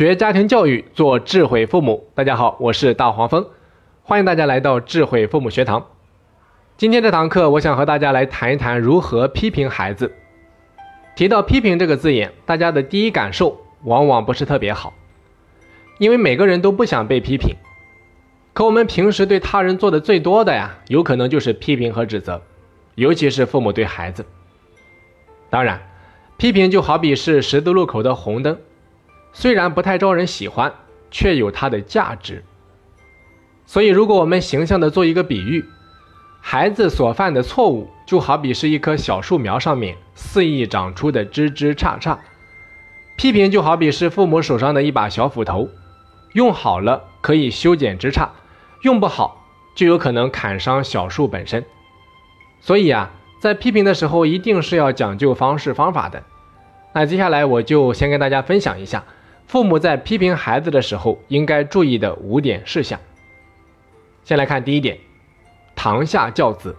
学家庭教育，做智慧父母。大家好，我是大黄蜂，欢迎大家来到智慧父母学堂。今天这堂课，我想和大家来谈一谈如何批评孩子。提到批评这个字眼，大家的第一感受往往不是特别好，因为每个人都不想被批评。可我们平时对他人做的最多的呀，有可能就是批评和指责，尤其是父母对孩子。当然，批评就好比是十字路口的红灯。虽然不太招人喜欢，却有它的价值。所以，如果我们形象的做一个比喻，孩子所犯的错误就好比是一棵小树苗上面肆意长出的枝枝杈杈，批评就好比是父母手上的一把小斧头，用好了可以修剪枝杈，用不好就有可能砍伤小树本身。所以啊，在批评的时候一定是要讲究方式方法的。那接下来我就先跟大家分享一下。父母在批评孩子的时候应该注意的五点事项。先来看第一点，堂下教子。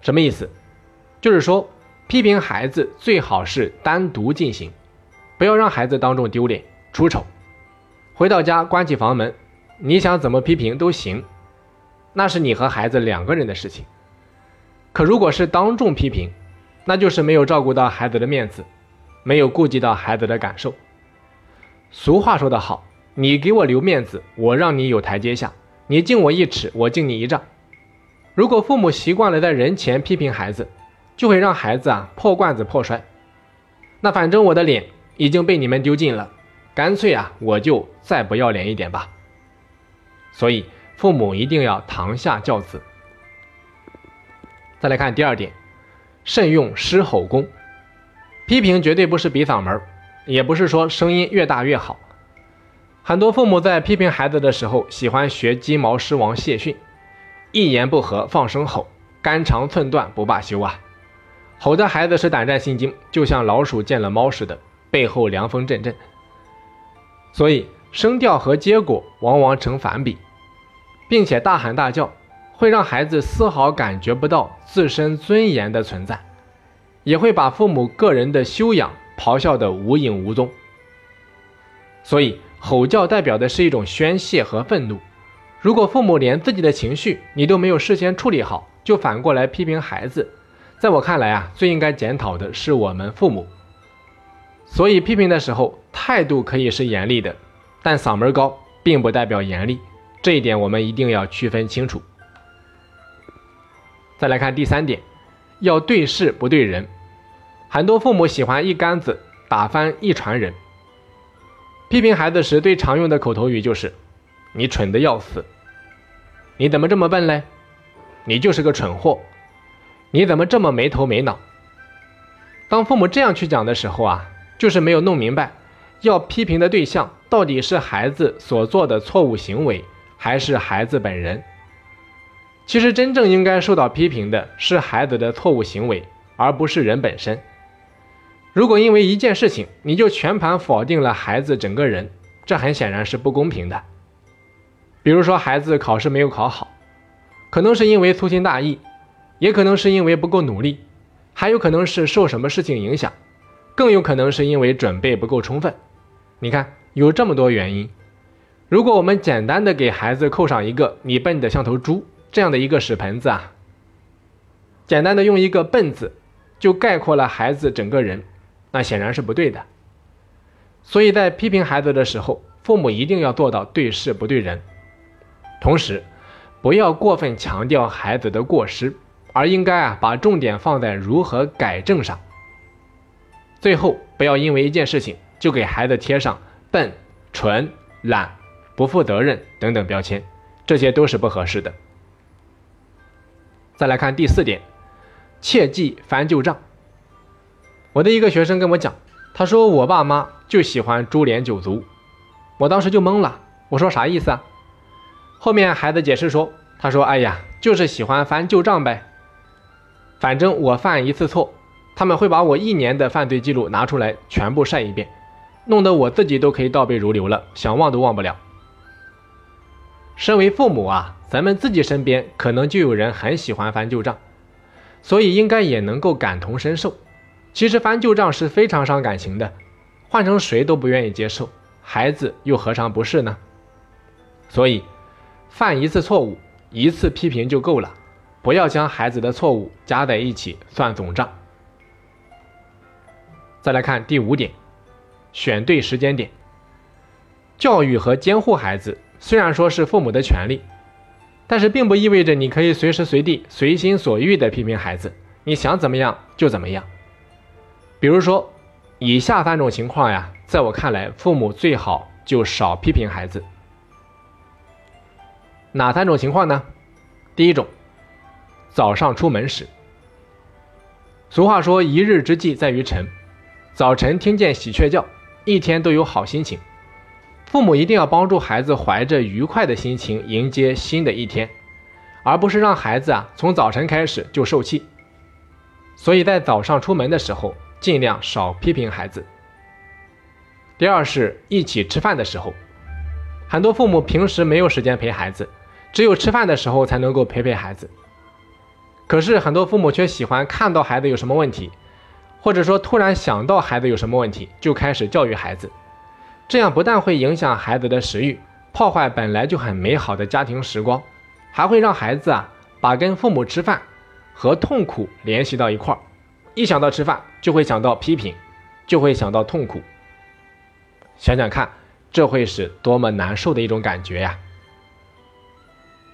什么意思？就是说，批评孩子最好是单独进行，不要让孩子当众丢脸出丑。回到家关起房门，你想怎么批评都行，那是你和孩子两个人的事情。可如果是当众批评，那就是没有照顾到孩子的面子，没有顾及到孩子的感受。俗话说得好，你给我留面子，我让你有台阶下；你敬我一尺，我敬你一丈。如果父母习惯了在人前批评孩子，就会让孩子啊破罐子破摔。那反正我的脸已经被你们丢尽了，干脆啊我就再不要脸一点吧。所以父母一定要堂下教子。再来看第二点，慎用狮吼功，批评绝对不是比嗓门儿。也不是说声音越大越好，很多父母在批评孩子的时候，喜欢学鸡毛狮王谢逊，一言不合放声吼，肝肠寸断不罢休啊！吼的孩子是胆战心惊，就像老鼠见了猫似的，背后凉风阵阵。所以声调和结果往往成反比，并且大喊大叫会让孩子丝毫感觉不到自身尊严的存在，也会把父母个人的修养。咆哮的无影无踪，所以吼叫代表的是一种宣泄和愤怒。如果父母连自己的情绪你都没有事先处理好，就反过来批评孩子，在我看来啊，最应该检讨的是我们父母。所以批评的时候态度可以是严厉的，但嗓门高并不代表严厉，这一点我们一定要区分清楚。再来看第三点，要对事不对人。很多父母喜欢一竿子打翻一船人。批评孩子时最常用的口头语就是：“你蠢的要死，你怎么这么笨嘞？你就是个蠢货，你怎么这么没头没脑？”当父母这样去讲的时候啊，就是没有弄明白，要批评的对象到底是孩子所做的错误行为，还是孩子本人。其实真正应该受到批评的是孩子的错误行为，而不是人本身。如果因为一件事情你就全盘否定了孩子整个人，这很显然是不公平的。比如说孩子考试没有考好，可能是因为粗心大意，也可能是因为不够努力，还有可能是受什么事情影响，更有可能是因为准备不够充分。你看有这么多原因，如果我们简单的给孩子扣上一个“你笨的像头猪”这样的一个屎盆子啊，简单的用一个“笨”字就概括了孩子整个人。那显然是不对的，所以在批评孩子的时候，父母一定要做到对事不对人，同时不要过分强调孩子的过失，而应该啊把重点放在如何改正上。最后，不要因为一件事情就给孩子贴上笨、蠢、懒、不负责任等等标签，这些都是不合适的。再来看第四点，切忌翻旧账。我的一个学生跟我讲，他说我爸妈就喜欢株连九族，我当时就懵了，我说啥意思啊？后面孩子解释说，他说哎呀，就是喜欢翻旧账呗，反正我犯一次错，他们会把我一年的犯罪记录拿出来全部晒一遍，弄得我自己都可以倒背如流了，想忘都忘不了。身为父母啊，咱们自己身边可能就有人很喜欢翻旧账，所以应该也能够感同身受。其实翻旧账是非常伤感情的，换成谁都不愿意接受，孩子又何尝不是呢？所以，犯一次错误，一次批评就够了，不要将孩子的错误加在一起算总账。再来看第五点，选对时间点。教育和监护孩子虽然说是父母的权利，但是并不意味着你可以随时随地随心所欲地批评孩子，你想怎么样就怎么样。比如说，以下三种情况呀，在我看来，父母最好就少批评孩子。哪三种情况呢？第一种，早上出门时。俗话说：“一日之计在于晨。”早晨听见喜鹊叫，一天都有好心情。父母一定要帮助孩子怀着愉快的心情迎接新的一天，而不是让孩子啊从早晨开始就受气。所以在早上出门的时候，尽量少批评孩子。第二是一起吃饭的时候，很多父母平时没有时间陪孩子，只有吃饭的时候才能够陪陪孩子。可是很多父母却喜欢看到孩子有什么问题。或者说，突然想到孩子有什么问题，就开始教育孩子，这样不但会影响孩子的食欲，破坏本来就很美好的家庭时光，还会让孩子啊把跟父母吃饭和痛苦联系到一块儿，一想到吃饭就会想到批评，就会想到痛苦。想想看，这会是多么难受的一种感觉呀！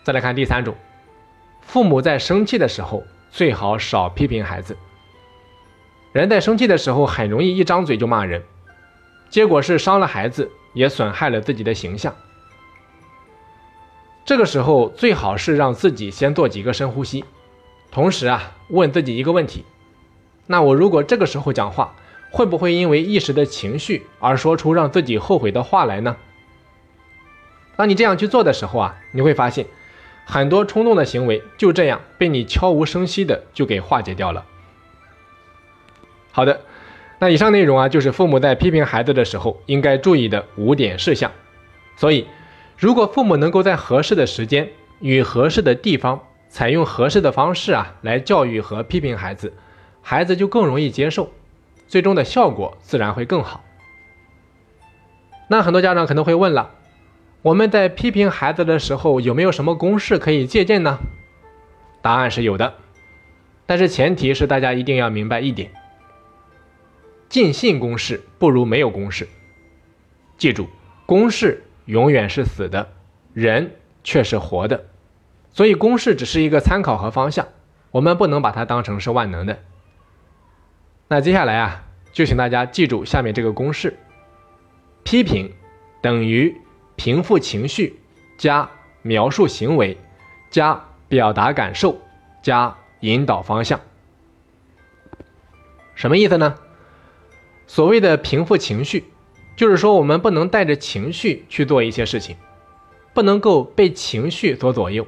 再来看第三种，父母在生气的时候，最好少批评孩子。人在生气的时候，很容易一张嘴就骂人，结果是伤了孩子，也损害了自己的形象。这个时候最好是让自己先做几个深呼吸，同时啊，问自己一个问题：那我如果这个时候讲话，会不会因为一时的情绪而说出让自己后悔的话来呢？当你这样去做的时候啊，你会发现，很多冲动的行为就这样被你悄无声息的就给化解掉了。好的，那以上内容啊，就是父母在批评孩子的时候应该注意的五点事项。所以，如果父母能够在合适的时间与合适的地方，采用合适的方式啊，来教育和批评孩子，孩子就更容易接受，最终的效果自然会更好。那很多家长可能会问了，我们在批评孩子的时候，有没有什么公式可以借鉴呢？答案是有的，但是前提是大家一定要明白一点。尽信公式不如没有公式。记住，公式永远是死的，人却是活的，所以公式只是一个参考和方向，我们不能把它当成是万能的。那接下来啊，就请大家记住下面这个公式：批评等于平复情绪加描述行为加表达感受加引导方向。什么意思呢？所谓的平复情绪，就是说我们不能带着情绪去做一些事情，不能够被情绪所左右。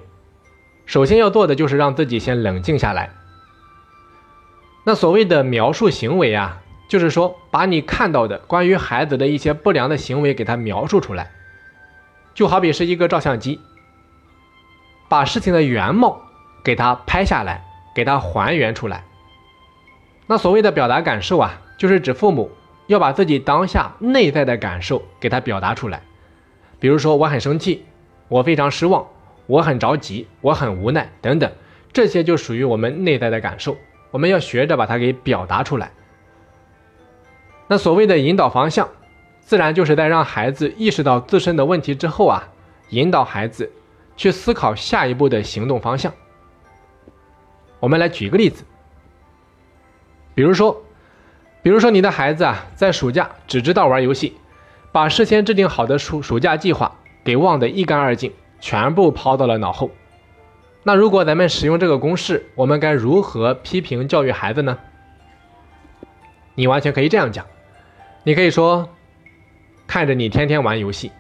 首先要做的就是让自己先冷静下来。那所谓的描述行为啊，就是说把你看到的关于孩子的一些不良的行为给他描述出来，就好比是一个照相机，把事情的原貌给他拍下来，给他还原出来。那所谓的表达感受啊。就是指父母要把自己当下内在的感受给他表达出来，比如说我很生气，我非常失望，我很着急，我很无奈等等，这些就属于我们内在的感受，我们要学着把它给表达出来。那所谓的引导方向，自然就是在让孩子意识到自身的问题之后啊，引导孩子去思考下一步的行动方向。我们来举一个例子，比如说。比如说，你的孩子啊，在暑假只知道玩游戏，把事先制定好的暑暑假计划给忘得一干二净，全部抛到了脑后。那如果咱们使用这个公式，我们该如何批评教育孩子呢？你完全可以这样讲，你可以说：看着你天天玩游戏，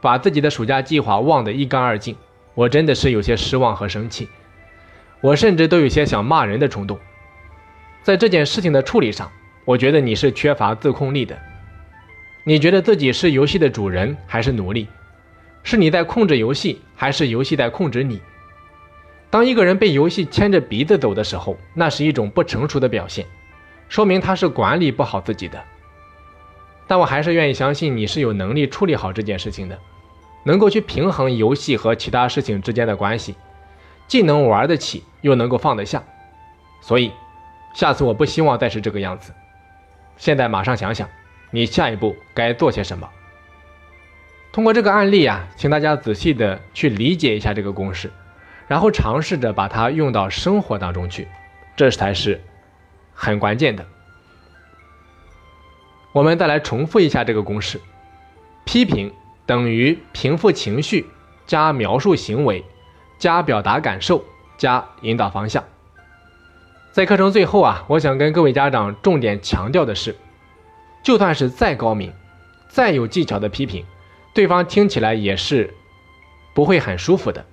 把自己的暑假计划忘得一干二净，我真的是有些失望和生气，我甚至都有些想骂人的冲动。在这件事情的处理上。我觉得你是缺乏自控力的。你觉得自己是游戏的主人还是奴隶？是你在控制游戏，还是游戏在控制你？当一个人被游戏牵着鼻子走的时候，那是一种不成熟的表现，说明他是管理不好自己的。但我还是愿意相信你是有能力处理好这件事情的，能够去平衡游戏和其他事情之间的关系，既能玩得起，又能够放得下。所以，下次我不希望再是这个样子。现在马上想想，你下一步该做些什么。通过这个案例啊，请大家仔细的去理解一下这个公式，然后尝试着把它用到生活当中去，这才是很关键的。我们再来重复一下这个公式：批评等于平复情绪加描述行为加表达感受加引导方向。在课程最后啊，我想跟各位家长重点强调的是，就算是再高明、再有技巧的批评，对方听起来也是不会很舒服的。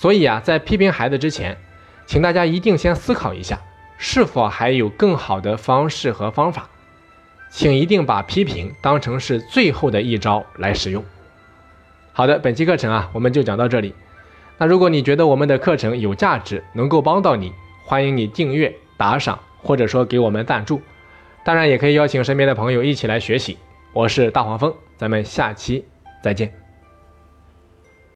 所以啊，在批评孩子之前，请大家一定先思考一下，是否还有更好的方式和方法。请一定把批评当成是最后的一招来使用。好的，本期课程啊，我们就讲到这里。那如果你觉得我们的课程有价值，能够帮到你，欢迎你订阅、打赏，或者说给我们赞助。当然，也可以邀请身边的朋友一起来学习。我是大黄蜂，咱们下期再见。